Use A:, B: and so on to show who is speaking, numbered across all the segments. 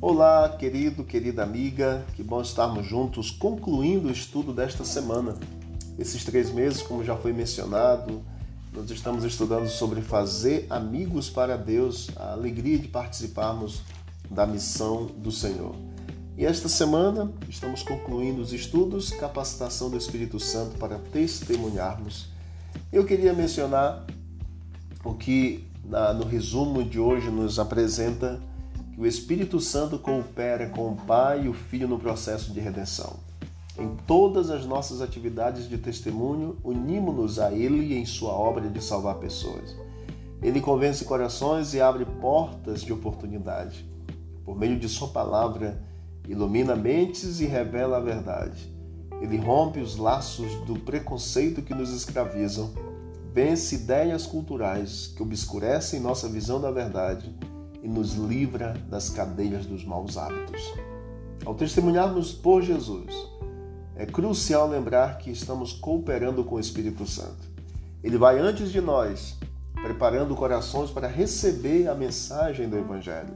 A: Olá, querido, querida amiga, que bom estarmos juntos concluindo o estudo desta semana. Esses três meses, como já foi mencionado, nós estamos estudando sobre fazer amigos para Deus, a alegria de participarmos da missão do Senhor. E esta semana estamos concluindo os estudos Capacitação do Espírito Santo para testemunharmos. Eu queria mencionar o que no resumo de hoje nos apresenta o Espírito Santo coopera com o Pai e o Filho no processo de redenção. Em todas as nossas atividades de testemunho, unimos-nos a Ele em sua obra de salvar pessoas. Ele convence corações e abre portas de oportunidade. Por meio de Sua palavra, ilumina mentes e revela a verdade. Ele rompe os laços do preconceito que nos escravizam, vence ideias culturais que obscurecem nossa visão da verdade e nos livra das cadeias dos maus hábitos. Ao testemunharmos por Jesus, é crucial lembrar que estamos cooperando com o Espírito Santo. Ele vai antes de nós, preparando corações para receber a mensagem do Evangelho.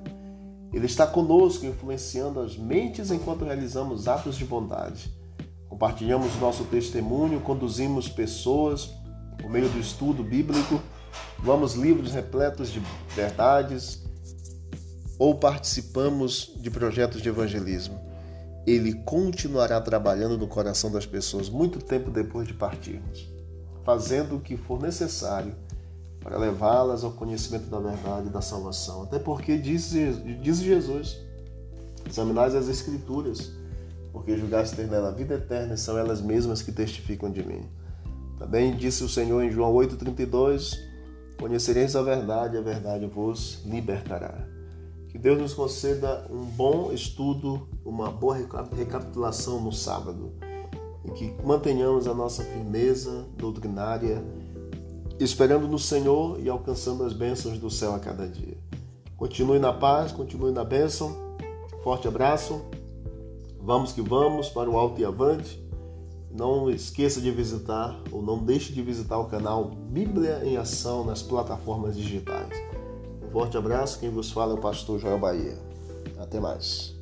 A: Ele está conosco, influenciando as mentes enquanto realizamos atos de bondade. Compartilhamos nosso testemunho, conduzimos pessoas por meio do estudo bíblico, vamos livros repletos de verdades ou participamos de projetos de evangelismo. Ele continuará trabalhando no coração das pessoas muito tempo depois de partirmos, fazendo o que for necessário para levá-las ao conhecimento da verdade e da salvação. Até porque diz, diz Jesus: examinais as Escrituras, porque julgaste ter nela a vida eterna e são elas mesmas que testificam de mim. Também disse o Senhor em João 8,32: Conhecereis a verdade, a verdade vos libertará. Que Deus nos conceda um bom estudo, uma boa recapitulação no sábado e que mantenhamos a nossa firmeza doutrinária esperando no Senhor e alcançando as bênçãos do céu a cada dia. Continue na paz, continue na bênção. Forte abraço. Vamos que vamos para o alto e avante. Não esqueça de visitar ou não deixe de visitar o canal Bíblia em Ação nas plataformas digitais. Forte abraço, quem vos fala é o pastor Joel Bahia. Até mais.